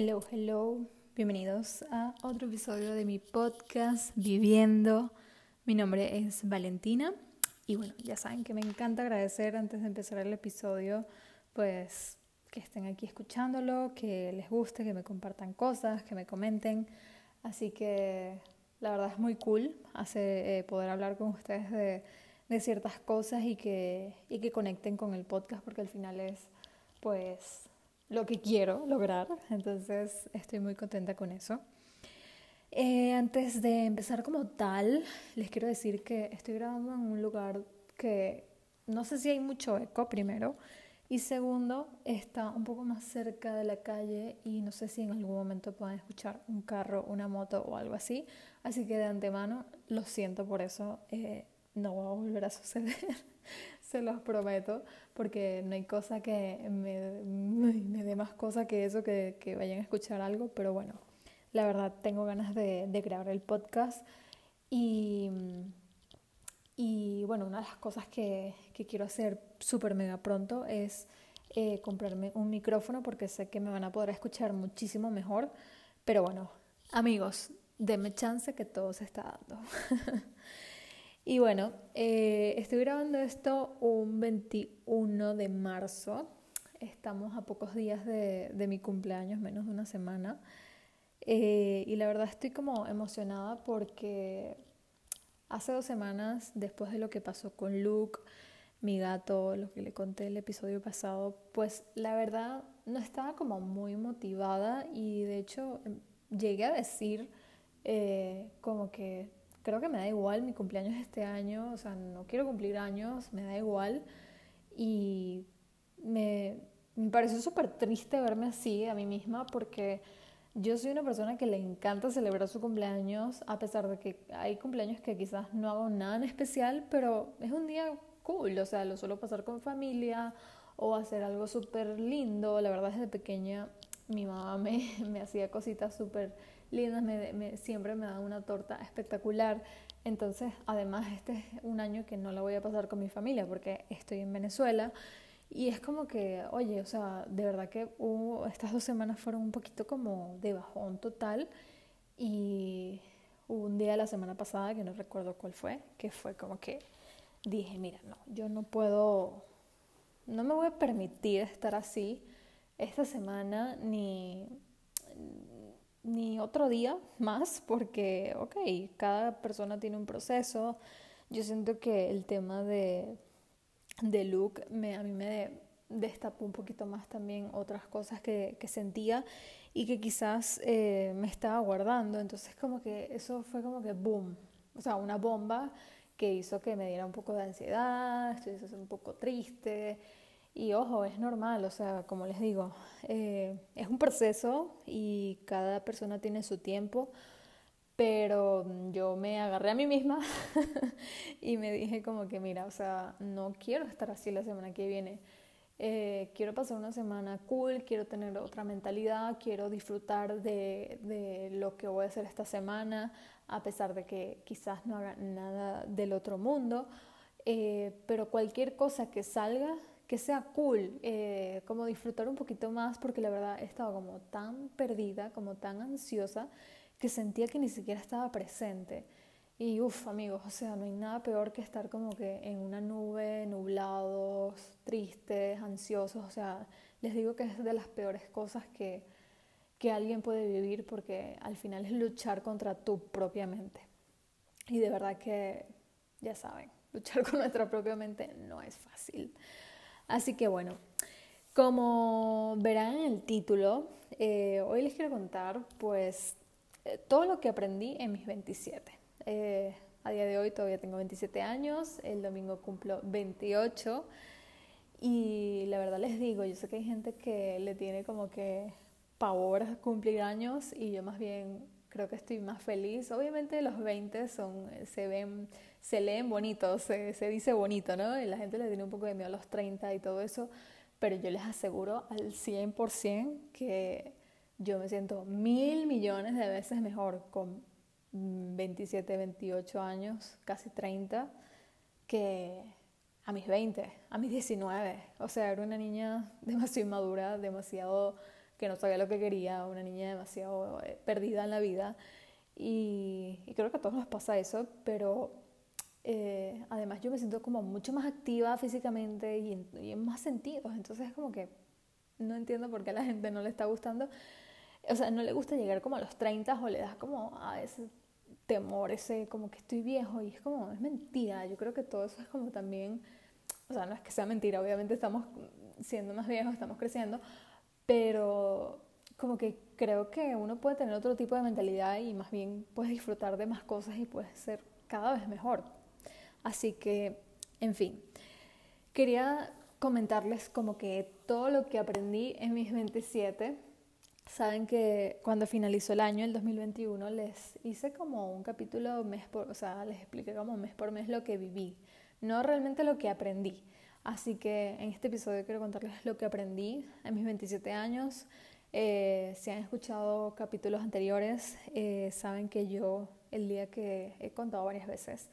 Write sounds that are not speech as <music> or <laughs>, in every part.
Hello, hello. Bienvenidos a otro episodio de mi podcast Viviendo. Mi nombre es Valentina y bueno, ya saben que me encanta agradecer antes de empezar el episodio, pues que estén aquí escuchándolo, que les guste, que me compartan cosas, que me comenten. Así que la verdad es muy cool hace, eh, poder hablar con ustedes de, de ciertas cosas y que, y que conecten con el podcast porque al final es pues lo que quiero lograr, entonces estoy muy contenta con eso. Eh, antes de empezar como tal, les quiero decir que estoy grabando en un lugar que no sé si hay mucho eco primero y segundo está un poco más cerca de la calle y no sé si en algún momento puedan escuchar un carro, una moto o algo así, así que de antemano lo siento por eso, eh, no va a volver a suceder. <laughs> se los prometo, porque no hay cosa que me, me dé más cosa que eso, que, que, vayan a escuchar algo, pero bueno, la verdad tengo ganas de, de grabar el podcast y, y bueno, una de las cosas que, que quiero hacer súper mega pronto es eh, comprarme un micrófono porque sé que me van a poder escuchar muchísimo mejor, pero bueno, amigos, denme chance que todo se está dando. <laughs> Y bueno, eh, estoy grabando esto un 21 de marzo. Estamos a pocos días de, mi cumpleaños, menos de una semana. Eh, y la verdad estoy como emocionada porque hace dos semanas, después de lo que pasó con Luke, mi gato, lo que le conté el episodio pasado, pues la verdad no estaba como muy motivada y de hecho em, llegué a decir eh, como que creo que me da igual, mi cumpleaños este año, o sea, no quiero cumplir años, me da igual. Y me, me pareció súper triste verme así a mí misma porque yo soy una persona que le encanta celebrar su cumpleaños, a pesar de que hay cumpleaños que quizás no hago nada en especial, pero es un día cool, o sea, lo suelo pasar con familia o hacer algo súper lindo. La verdad, desde pequeña mi mamá me, <laughs> me hacía cositas súper lindas, me, siempre me dan una torta espectacular. Entonces, además, este es un año que no la voy a pasar con mi familia porque estoy en Venezuela. Y es como que, oye, o sea, de verdad que estas dos semanas fueron un poquito como de bajón total. Y hubo un día la semana pasada, que no recuerdo cuál fue, que fue como que dije, mira, no, yo no puedo, no me voy a permitir estar así esta semana ni ni otro día más, porque, ok, cada persona tiene un proceso. Yo siento que el tema de, de Luke me, a mí me destapó un poquito más también otras cosas que, que sentía y que quizás eh, me estaba guardando. Entonces como que eso fue como que boom, o sea, una bomba que hizo que me diera un poco de ansiedad, estuviese un poco triste. Y ojo, es normal, o sea, como les digo, eh, es un proceso y cada persona tiene su tiempo, pero yo me agarré a mí misma <laughs> y me dije como que, mira, o sea, no quiero estar así la semana que viene. Eh, quiero pasar una semana cool, quiero tener otra mentalidad, quiero disfrutar de, de, lo que voy a hacer esta semana, a pesar de que quizás no haga nada del otro mundo, eh, pero cualquier cosa que salga que sea cool, eh, como disfrutar un poquito más, porque la verdad he estado como tan perdida, como tan ansiosa, que sentía que ni siquiera estaba presente. Y uff, amigos, o sea, no hay nada peor que estar como que en una nube, nublados, tristes, ansiosos. O sea, les digo que es de las peores cosas que, que alguien puede vivir porque al final es luchar contra tu propia mente. Y de verdad que, ya saben, luchar <laughs> con nuestra propia mente no es fácil. Así que bueno, como verán en el título, eh, hoy les quiero contar pues eh, todo lo que aprendí en mis 27. Eh, a día de hoy todavía tengo 27 años, el domingo cumplo 28 y la verdad les digo, yo sé que hay gente que le tiene como que pavor cumplir años y yo más bien creo que estoy más feliz. Obviamente los 20 son, se ven se leen bonitos, se, se, dice bonito, ¿no? Y la gente le tiene un poco de miedo a los 30 y todo eso, pero yo les aseguro al 100% que yo me siento mil millones de veces mejor con 27, 28 años, casi 30, que a mis 20, a mis 19. O sea, era una niña demasiado inmadura, demasiado que no sabía lo que quería, una niña demasiado eh, perdida en la vida. Y, creo que a todos nos pasa eso, pero eh, además yo me siento como mucho más activa físicamente y en, y en más sentidos. Entonces es como que no entiendo por qué a la gente no le está gustando. O sea, no le gusta llegar como a los 30 o le da como a ese temor, ese como que estoy viejo y es como, es mentira. Yo creo que todo eso es como también, o sea, no es que sea mentira, obviamente estamos siendo más viejos, estamos creciendo, pero como que creo que uno puede tener otro tipo de mentalidad y más bien puedes disfrutar de más cosas y puedes ser cada vez mejor. Así que, en fin, quería comentarles como que todo lo que aprendí en mis 27 Saben que cuando finalizó el año, el 2021, les hice como un capítulo mes por, o sea, les expliqué como mes por mes lo que viví, no realmente lo que aprendí. Así que en este episodio quiero contarles lo que aprendí en mis 27 años. Eh, si han escuchado capítulos anteriores, eh, saben que yo, el día que he contado varias veces,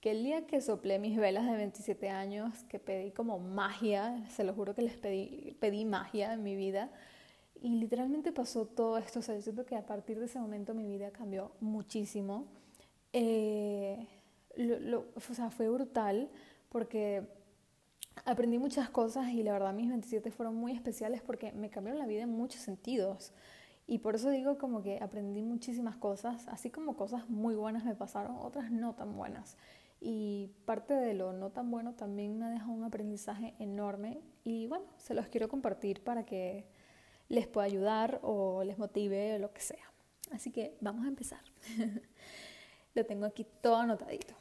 que el día que soplé mis velas de 27 años, que pedí como magia, se lo juro que les pedí, pedí magia en mi vida, y literalmente pasó todo esto, o sea, yo siento que a partir de ese momento mi vida cambió muchísimo. Eh, o sea, fue brutal porque aprendí muchas cosas y la verdad mis 27 fueron muy especiales porque me cambiaron la vida en muchos sentidos. Y por eso digo como que aprendí muchísimas cosas, así como cosas muy buenas me pasaron, otras no tan buenas. Y parte de lo no tan bueno también me dejado un aprendizaje enorme y bueno, se los quiero compartir para que les pueda ayudar o les motive o lo que sea. Así que vamos a empezar. <laughs> lo tengo aquí todo anotadito.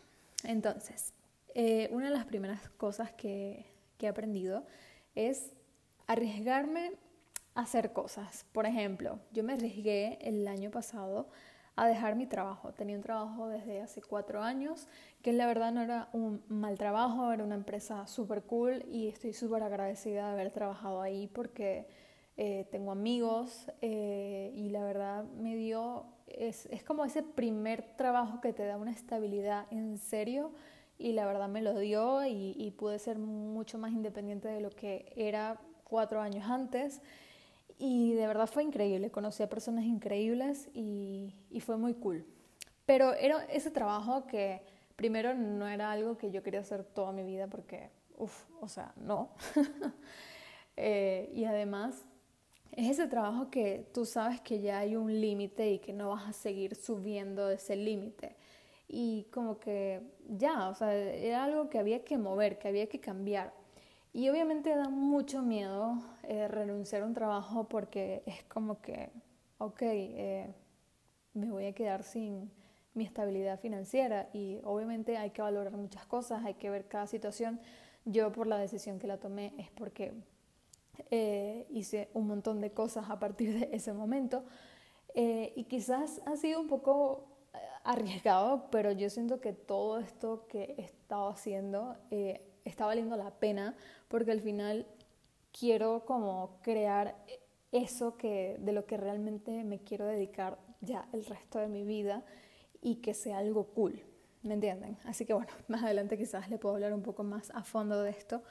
Entonces, eh, una de las primeras cosas que, he aprendido es arriesgarme a hacer cosas. Por ejemplo, yo me arriesgué el año pasado a dejar mi trabajo. Tenía un trabajo desde hace cuatro años, que la verdad no era un mal trabajo, era una empresa súper cool y estoy súper agradecida de haber trabajado ahí porque eh, tengo amigos eh, y la verdad me dio, es, es, como ese primer trabajo que te da una estabilidad en serio y la verdad me lo dio y, pude ser mucho más independiente de lo que era cuatro años antes y de verdad fue increíble, conocí a personas increíbles y, y fue muy cool. Pero era ese trabajo que primero no era algo que yo quería hacer toda mi vida porque, uff, o sea, no. <laughs> eh, y además es ese trabajo que tú sabes que ya hay un límite y que no vas a seguir subiendo ese límite. Y como que ya, o sea, era algo que había que mover, que había que cambiar. Y obviamente da mucho miedo eh, renunciar a un trabajo porque es como que, ok, eh, me voy a quedar sin mi estabilidad financiera y obviamente hay que valorar muchas cosas, hay que ver cada situación. Yo por la decisión que la tomé es porque eh, hice un montón de cosas a partir de ese momento eh, y quizás ha sido un poco arriesgado, pero yo siento que todo esto que he estado haciendo está valiendo la pena porque al final quiero como crear eso que de lo que realmente me quiero dedicar ya el resto de mi vida y que sea algo cool, ¿me entienden? Así que bueno, <laughs> más adelante quizás le puedo hablar un poco más a fondo de esto,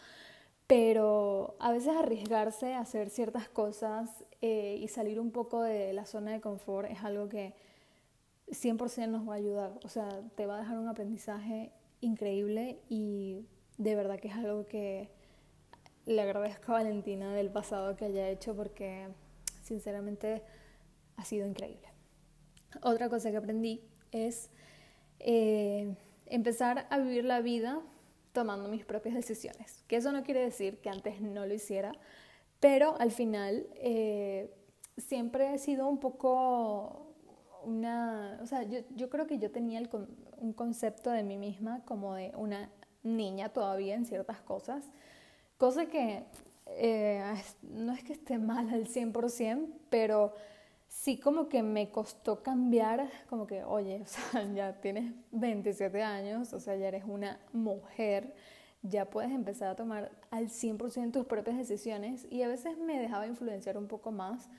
pero a veces arriesgarse a hacer ciertas cosas eh, y salir un poco de la zona de confort es algo que 100% nos va a ayudar, o sea, te va a dejar un aprendizaje increíble y de verdad que es algo que le agradezco a Valentina del pasado que haya hecho porque sinceramente ha sido increíble. Otra cosa que aprendí es eh, empezar a vivir la vida tomando mis propias decisiones. Que eso no quiere decir que antes no lo hiciera, pero al final eh, siempre he sido un poco una, o sea, yo, yo creo que yo tenía el, un concepto de mí misma como de una niña todavía en ciertas cosas, cosa que eh, no es que esté mal al 100%, pero sí como que me costó cambiar, como que, oye, <laughs> o sea, ya tienes 27 años, o sea, ya eres una mujer, ya puedes empezar a tomar al 100% tus propias decisiones y a veces me dejaba influenciar un poco más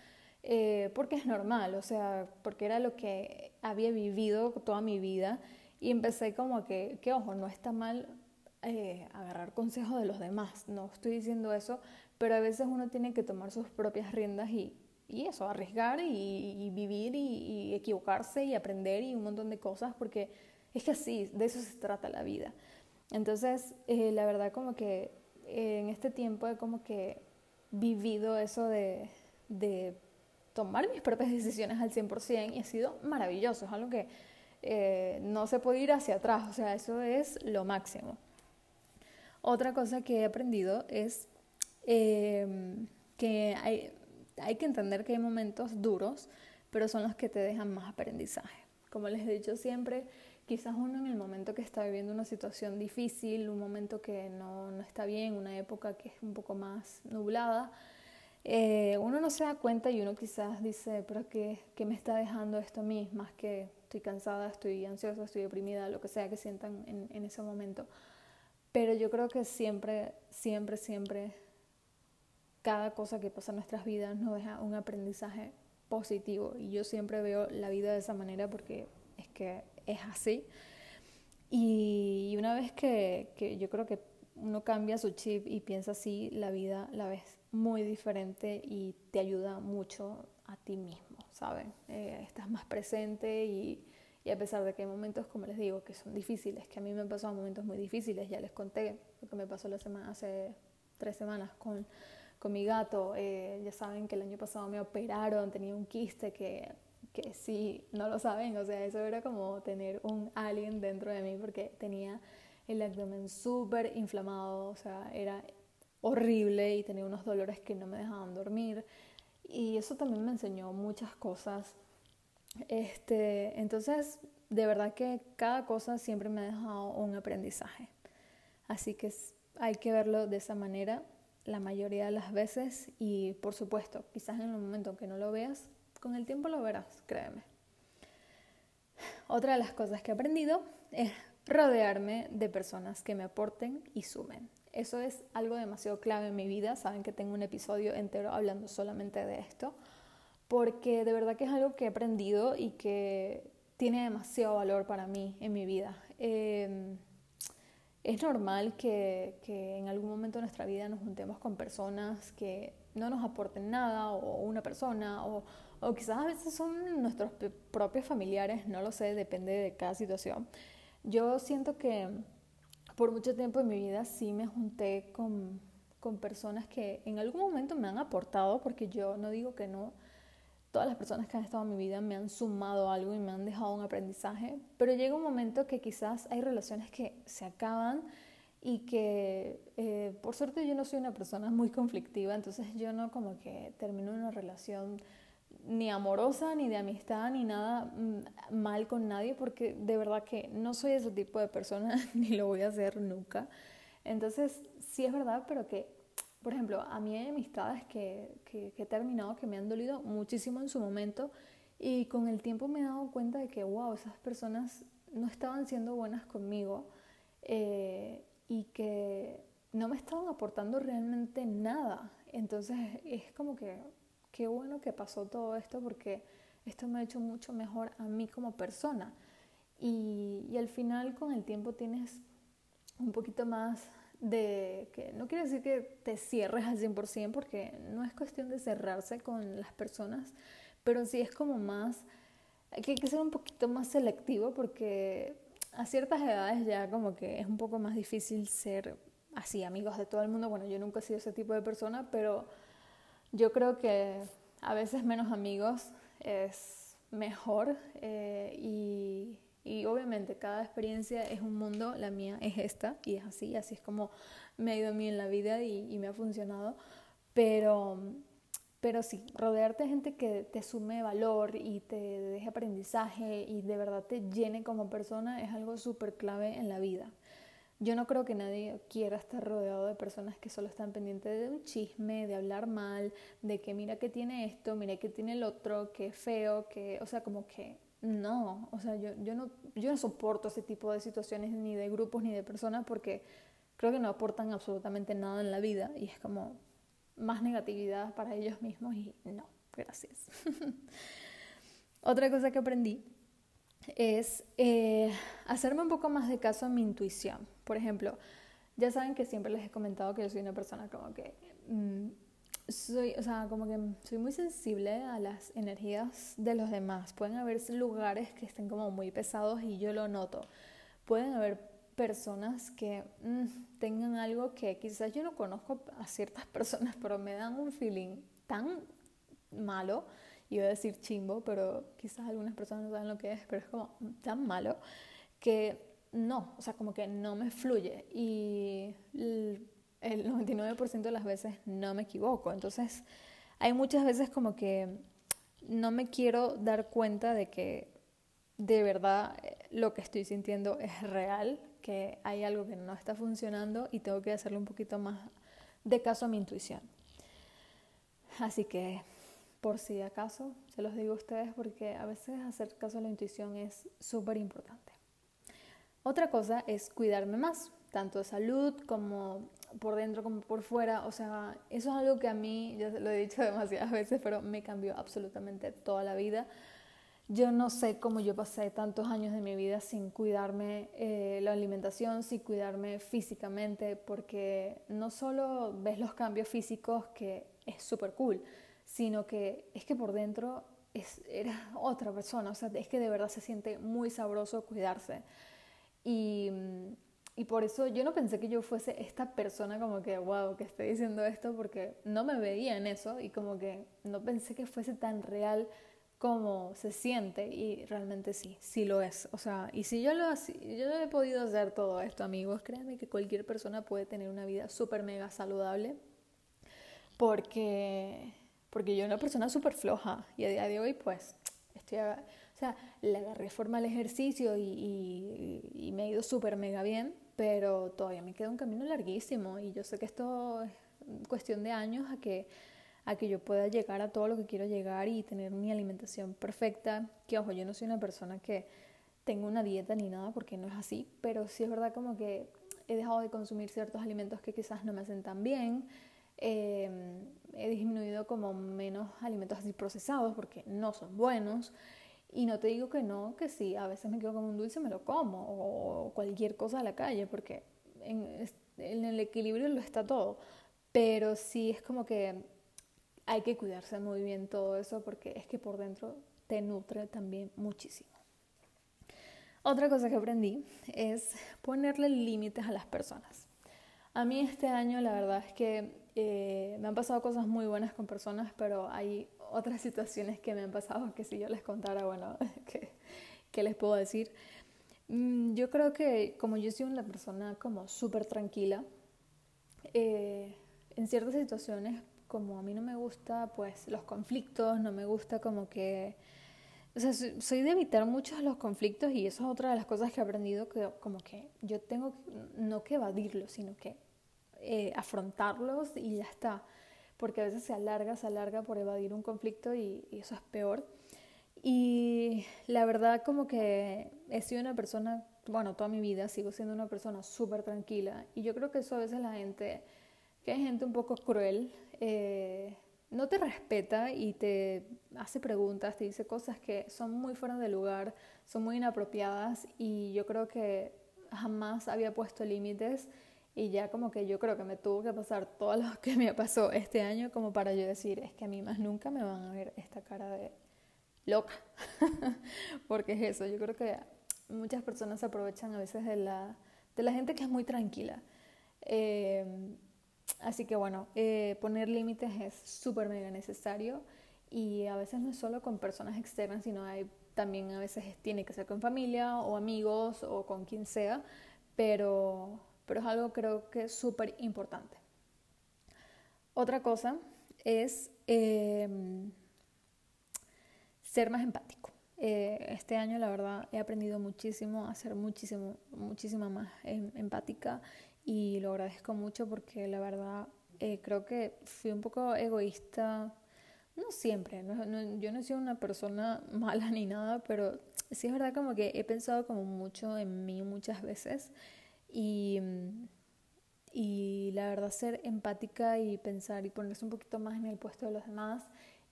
eh, porque es normal, o sea, porque era lo que había vivido toda mi vida y empecé como que, que ojo, no está mal eh, agarrar consejos de los demás, no estoy diciendo eso, pero a veces uno tiene que tomar sus propias riendas y y eso, arriesgar y, vivir y, equivocarse y aprender y un montón de cosas, porque es que así, de eso se trata la vida. Entonces, eh, la verdad como que eh, en este tiempo he como que vivido eso de, de tomar mis propias decisiones al 100% y ha sido maravilloso, es algo que eh, no se puede ir hacia atrás, o sea, eso es lo máximo. Otra cosa que he aprendido es que hay, hay que entender que hay momentos duros, pero son los que te dejan más aprendizaje. Como les he dicho siempre, quizás uno en el momento que está viviendo una situación difícil, un momento que no, no está bien, una época que es un poco más nublada, eh, uno no se da cuenta y uno quizás dice, pero qué, ¿qué, me está dejando esto a mí? Más que estoy cansada, estoy ansiosa, estoy deprimida, lo que sea que sientan en, ese momento. Pero yo creo que siempre, siempre, siempre cada cosa que pasa en nuestras vidas nos deja un aprendizaje positivo y yo siempre veo la vida de esa manera porque es que es así. Y una vez que, que yo creo que uno cambia su chip y piensa así, la vida la ves muy diferente y te ayuda mucho a ti mismo, ¿saben? Eh, estás más presente y, y, a pesar de que hay momentos, como les digo, que son difíciles, que a mí me han pasado momentos muy difíciles, ya les conté lo que me pasó la semana, hace tres semanas con con mi gato. Eh, ya saben que el año pasado me operaron, tenía un quiste que, que sí, no lo saben, o sea, eso era como tener un alien dentro de mí porque tenía el abdomen súper inflamado, o sea, era horrible y tenía unos dolores que no me dejaban dormir. Y eso también me enseñó muchas cosas. Este, entonces, de verdad que cada cosa siempre me ha dejado un aprendizaje. Así que hay que verlo de esa manera la mayoría de las veces y por supuesto, quizás en el momento que no lo veas, con el tiempo lo verás, créeme. Otra de las cosas que he aprendido es rodearme de personas que me aporten y sumen. Eso es algo demasiado clave en mi vida. Saben que tengo un episodio entero hablando solamente de esto, porque de verdad que es algo que he aprendido y que tiene demasiado valor para mí en mi vida. Eh, es normal que, que, en algún momento de nuestra vida nos juntemos con personas que no nos aporten nada o una persona o, o quizás a veces son nuestros propios familiares, no lo sé, depende de cada situación. Yo siento que por mucho tiempo en mi vida sí me junté con, con personas que en algún momento me han aportado, porque yo no digo que no, todas las personas que han estado en mi vida me han sumado algo y me han dejado un aprendizaje, pero llega un momento que quizás hay relaciones que se acaban y que eh, por suerte yo no soy una persona muy conflictiva, entonces yo no como que termino una relación ni amorosa, ni de amistad, ni nada mm, mal con nadie, porque de verdad que no soy ese tipo de persona, <laughs> ni lo voy a hacer nunca. Entonces, sí es verdad, pero que por ejemplo, a mí hay amistades que, que, he terminado que me han dolido muchísimo en su momento y con el tiempo me he dado cuenta de que, wow, esas personas no estaban siendo buenas conmigo eh, y que no me estaban aportando realmente nada. Entonces es como que, qué bueno que pasó todo esto porque esto me ha hecho mucho mejor a mí como persona. Y, y al final con el tiempo tienes un poquito más de que no quiere decir que te cierres al 100% porque no es cuestión de cerrarse con las personas, pero sí es como más, hay que ser un poquito más selectivo porque a ciertas edades ya como que es un poco más difícil ser así amigos de todo el mundo. Bueno, yo nunca he sido ese tipo de persona, pero yo creo que a veces menos amigos es mejor eh, y y obviamente cada experiencia es un mundo, la mía es esta y es así, así es como me ha ido a mí en la vida y, me ha funcionado. Pero, pero sí, rodearte de gente que te sume valor y te deje aprendizaje y de verdad te llene como persona es algo súper clave en la vida. Yo no creo que nadie quiera estar rodeado de personas que solo están pendientes de un chisme, de hablar mal, de que mira que tiene esto, mira que tiene el otro, que feo, que, o sea, como que no, o sea, yo, yo, no, yo no soporto ese tipo de situaciones ni de grupos ni de personas porque creo que no aportan absolutamente nada en la vida y es como más negatividad para ellos mismos y no, gracias. <laughs> Otra cosa que aprendí es eh, hacerme un poco más de caso a mi intuición. Por ejemplo, ya saben que siempre les he comentado que yo soy una persona como que mm, soy, o sea, como que soy muy sensible a las energías de los demás. Pueden haber lugares que estén como muy pesados y yo lo noto. Pueden haber personas que mm, tengan algo que quizás yo no conozco a ciertas <laughs> personas, pero me dan un feeling tan malo, iba a decir chimbo, pero quizás algunas personas no saben lo que es, pero es como tan malo que no, o sea, como que no me fluye y el 99% de las veces no me equivoco. Entonces, hay muchas veces como que no me quiero dar cuenta de que de verdad eh, lo que estoy sintiendo es real, que hay algo que no está funcionando y tengo que hacerle un poquito más de caso a mi intuición. Así que, por si acaso, se los digo a ustedes porque a veces hacer caso a la intuición es súper importante. Otra cosa es cuidarme más, tanto de salud como por dentro como por fuera. O sea, eso es algo que a mí, ya lo he dicho <laughs> demasiadas veces, pero me cambió absolutamente toda la vida. Yo no sé cómo yo pasé tantos años de mi vida sin cuidarme eh, la alimentación, sin cuidarme físicamente, porque no solo ves los cambios físicos, que es súper cool, sino que es que por dentro es, eres <laughs> otra persona, o sea, es que de verdad se siente muy sabroso cuidarse. Y y por eso yo no pensé que yo fuese esta persona como que, wow, que esté diciendo esto, porque no me veía en eso y como que no pensé que fuese tan real como se siente y realmente sí, sí lo es. O sea, y si yo lo, yo he podido hacer todo esto, amigos, créanme que cualquier persona puede tener una vida súper mega saludable porque, porque yo soy una persona súper floja y a día de hoy pues estoy... o sea, le agarré forma al ejercicio y, y, y me ha ido súper mega bien, pero todavía me queda un camino larguísimo y yo sé que esto es cuestión de años a que, a que yo pueda llegar a todo lo que quiero llegar y tener mi alimentación perfecta, que ojo, yo no soy una persona que tenga una dieta ni nada porque no es así, pero sí es verdad como que he dejado de consumir ciertos alimentos que quizás no me hacen tan bien, eh, he disminuido como menos alimentos así procesados porque no son buenos. Y no te digo que no, que sí, a veces me quedo con un dulce, me lo como, o cualquier cosa a la calle, porque en, en el equilibrio lo está todo. Pero sí es como que hay que cuidarse muy bien todo eso, porque es que por dentro te nutre también muchísimo. Otra cosa que aprendí es ponerle límites a las personas. A mí este año la verdad es que eh, me han pasado cosas muy buenas con personas, pero hay otras situaciones que me han pasado que si yo les contara, bueno, <laughs> ¿qué, les puedo decir? Mm, yo creo que como yo soy una persona como súper tranquila, eh, en ciertas situaciones, como a mí no me gusta, pues los conflictos, no me gusta como que... O sea, soy de evitar muchos los conflictos y eso es otra de las cosas que he aprendido, que como que yo tengo no que evadirlos, sino que eh, afrontarlos y ya está. Porque a veces se alarga, se alarga por evadir un conflicto y, eso es peor. Y la verdad como que he sido una persona, bueno, toda mi vida sigo siendo una persona súper tranquila. Y yo creo que eso a veces la gente, que hay gente un poco cruel, eh, no te respeta y te hace preguntas, te dice cosas que son muy fuera de lugar, son muy inapropiadas. Y yo creo que jamás había puesto límites y ya como que yo creo que me tuvo que pasar todo lo que me pasó este año como para yo decir, es que a mí más nunca me van a ver esta cara de loca. <laughs> Porque es eso, yo creo que muchas personas se aprovechan a veces de la, de la gente que es muy tranquila. Eh, así que bueno, eh, poner límites es súper mega necesario y a veces no es solo con personas externas, sino hay, también a veces tiene que ser con familia o amigos o con quien sea, pero pero es algo creo que es súper importante. Otra cosa es em, ser más empático. Eh, este año la verdad he aprendido muchísimo a ser muchísimo, muchísima más em, empática y lo agradezco mucho porque la verdad eh, creo que fui un poco egoísta, no siempre, yo no he sido una persona <laughs> mala ni nada, pero sí es verdad como que he pensado como mucho en mí muchas veces y, y la verdad ser empática y pensar y ponerse un poquito más en el puesto de los demás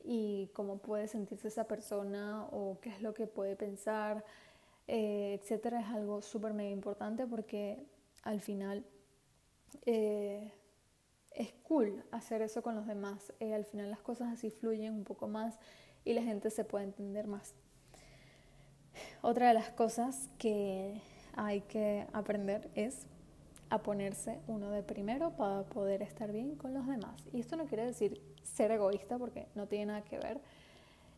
y cómo puede sentirse esa persona o qué es lo que puede pensar, eh, etcétera, es algo súper mega importante porque al final eh, es cool hacer eso con los demás. Eh, al final las cosas así fluyen un poco más y la gente se puede entender más. Otra de las cosas que hay que aprender es a ponerse uno de primero para poder estar bien con los demás. Y esto no quiere decir ser egoísta porque no tiene nada que ver.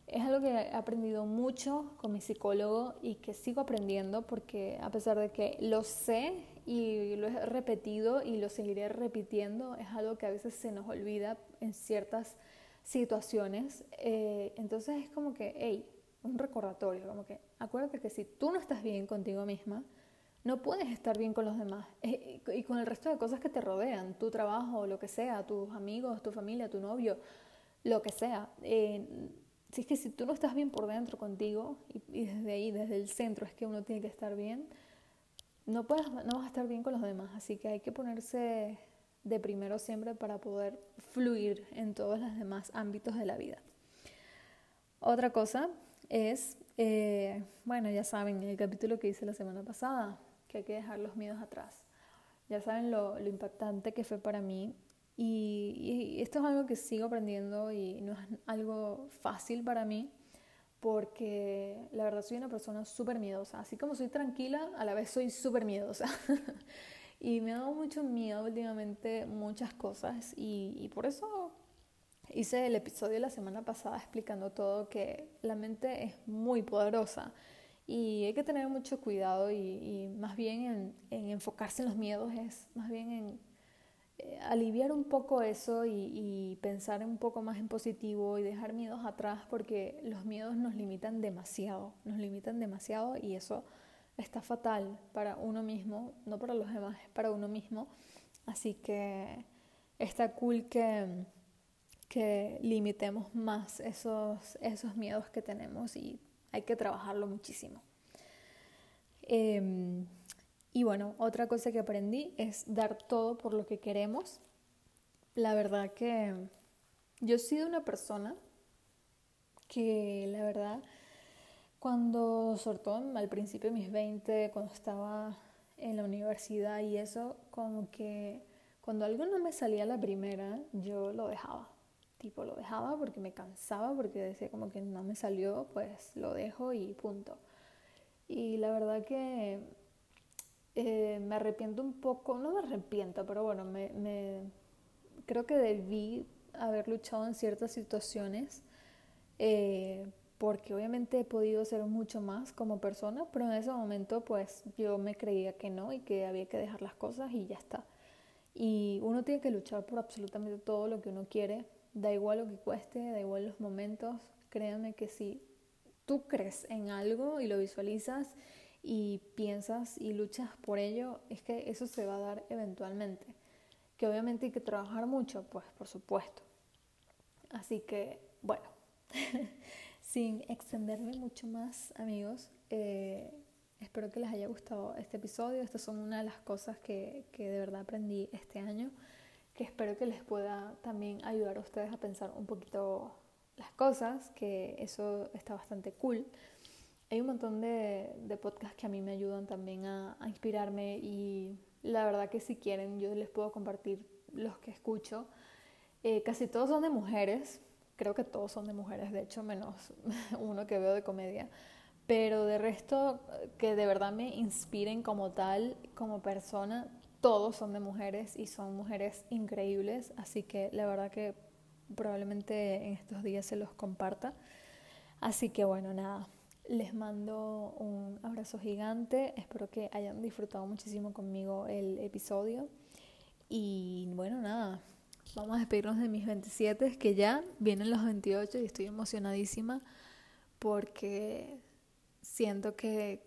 Es algo que he aprendido mucho con mi psicólogo y que sigo aprendiendo porque a pesar de que lo sé y lo he repetido y lo seguiré repitiendo, es algo que a veces se nos olvida en ciertas situaciones. Eh, entonces es como que, hey, un recordatorio, como que acuérdate que si tú no estás bien contigo misma, no puedes estar bien con los demás eh, y con el resto de cosas que te rodean, tu trabajo, lo que sea, tus amigos, tu familia, tu novio, lo que sea. Eh, si es que si tú no estás bien por dentro contigo y, desde ahí, desde el centro, es que uno tiene que estar bien, no, puedes, no vas a estar bien con los demás. Así que hay que ponerse de primero siempre para poder fluir en todos los demás ámbitos de la vida. Otra cosa es, eh, bueno, ya saben, el capítulo que hice la semana pasada, que hay que dejar los miedos atrás. Ya saben lo, lo impactante que fue para mí y, esto es algo que sigo aprendiendo y no es algo fácil para mí porque la verdad soy una persona súper miedosa. Así como soy tranquila, a la vez soy súper miedosa. <laughs> y me ha dado mucho miedo últimamente muchas cosas y, y, por eso hice el episodio la semana pasada explicando todo que la mente es muy poderosa y hay que tener mucho cuidado y, y más bien en, en enfocarse en los miedos es más bien en eh, aliviar un poco eso y, pensar un poco más en positivo y dejar miedos atrás porque los miedos nos limitan demasiado, nos limitan demasiado y eso está fatal para uno mismo, no para los demás, es para uno mismo. Así que está cool que, que limitemos más esos, esos miedos que tenemos y hay que trabajarlo muchísimo. Em, y bueno, otra cosa que aprendí es dar todo por lo que queremos. La verdad que yo he sido una persona que la verdad cuando, sobre al principio de mis 20, cuando estaba en la universidad y eso, como que cuando algo no me salía la primera, yo lo dejaba. Tipo, lo dejaba porque me cansaba, porque decía como que no me salió, pues lo dejo y punto. Y la verdad que eh, me arrepiento un poco, no me arrepiento, pero bueno, me, me, creo que debí haber luchado en ciertas situaciones eh, porque obviamente he podido ser mucho más como persona, pero en ese momento pues yo me creía que no y que había que dejar las cosas y ya está. Y uno tiene que luchar por absolutamente todo lo que uno quiere, da igual lo que cueste, da igual los momentos, créanme que si tú crees en algo y lo visualizas y piensas y luchas por ello, es que eso se va a dar eventualmente. Que obviamente hay que trabajar mucho, pues por supuesto. Así que, bueno, <laughs> sin extenderme mucho más, amigos, eh, espero que les haya gustado este episodio. Estas son una de las cosas que, que de verdad aprendí este año, que espero que les pueda también ayudar a ustedes a pensar un poquito las cosas, que eso está bastante cool. Hay un montón de, de, podcasts que a mí me ayudan también a, inspirarme y la verdad que si quieren yo les puedo compartir los que escucho. Eh, casi todos son de mujeres, creo que todos son de mujeres, de hecho menos <laughs> uno que veo de comedia, pero de resto que de verdad me inspiren como tal, como persona, todos son de mujeres y son mujeres increíbles, así que la verdad que probablemente en estos días se los comparta. Así que bueno, nada, les mando un abrazo gigante, espero que hayan disfrutado muchísimo conmigo el episodio y bueno, nada, vamos a despedirnos de mis 27, que ya vienen los 28 y estoy emocionadísima porque siento que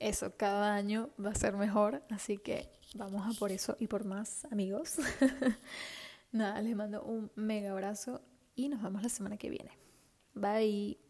eso cada año va a ser mejor, así que vamos a por eso y por más amigos. <laughs> nada, les mando un mega abrazo y nos vemos la semana que viene. Bye.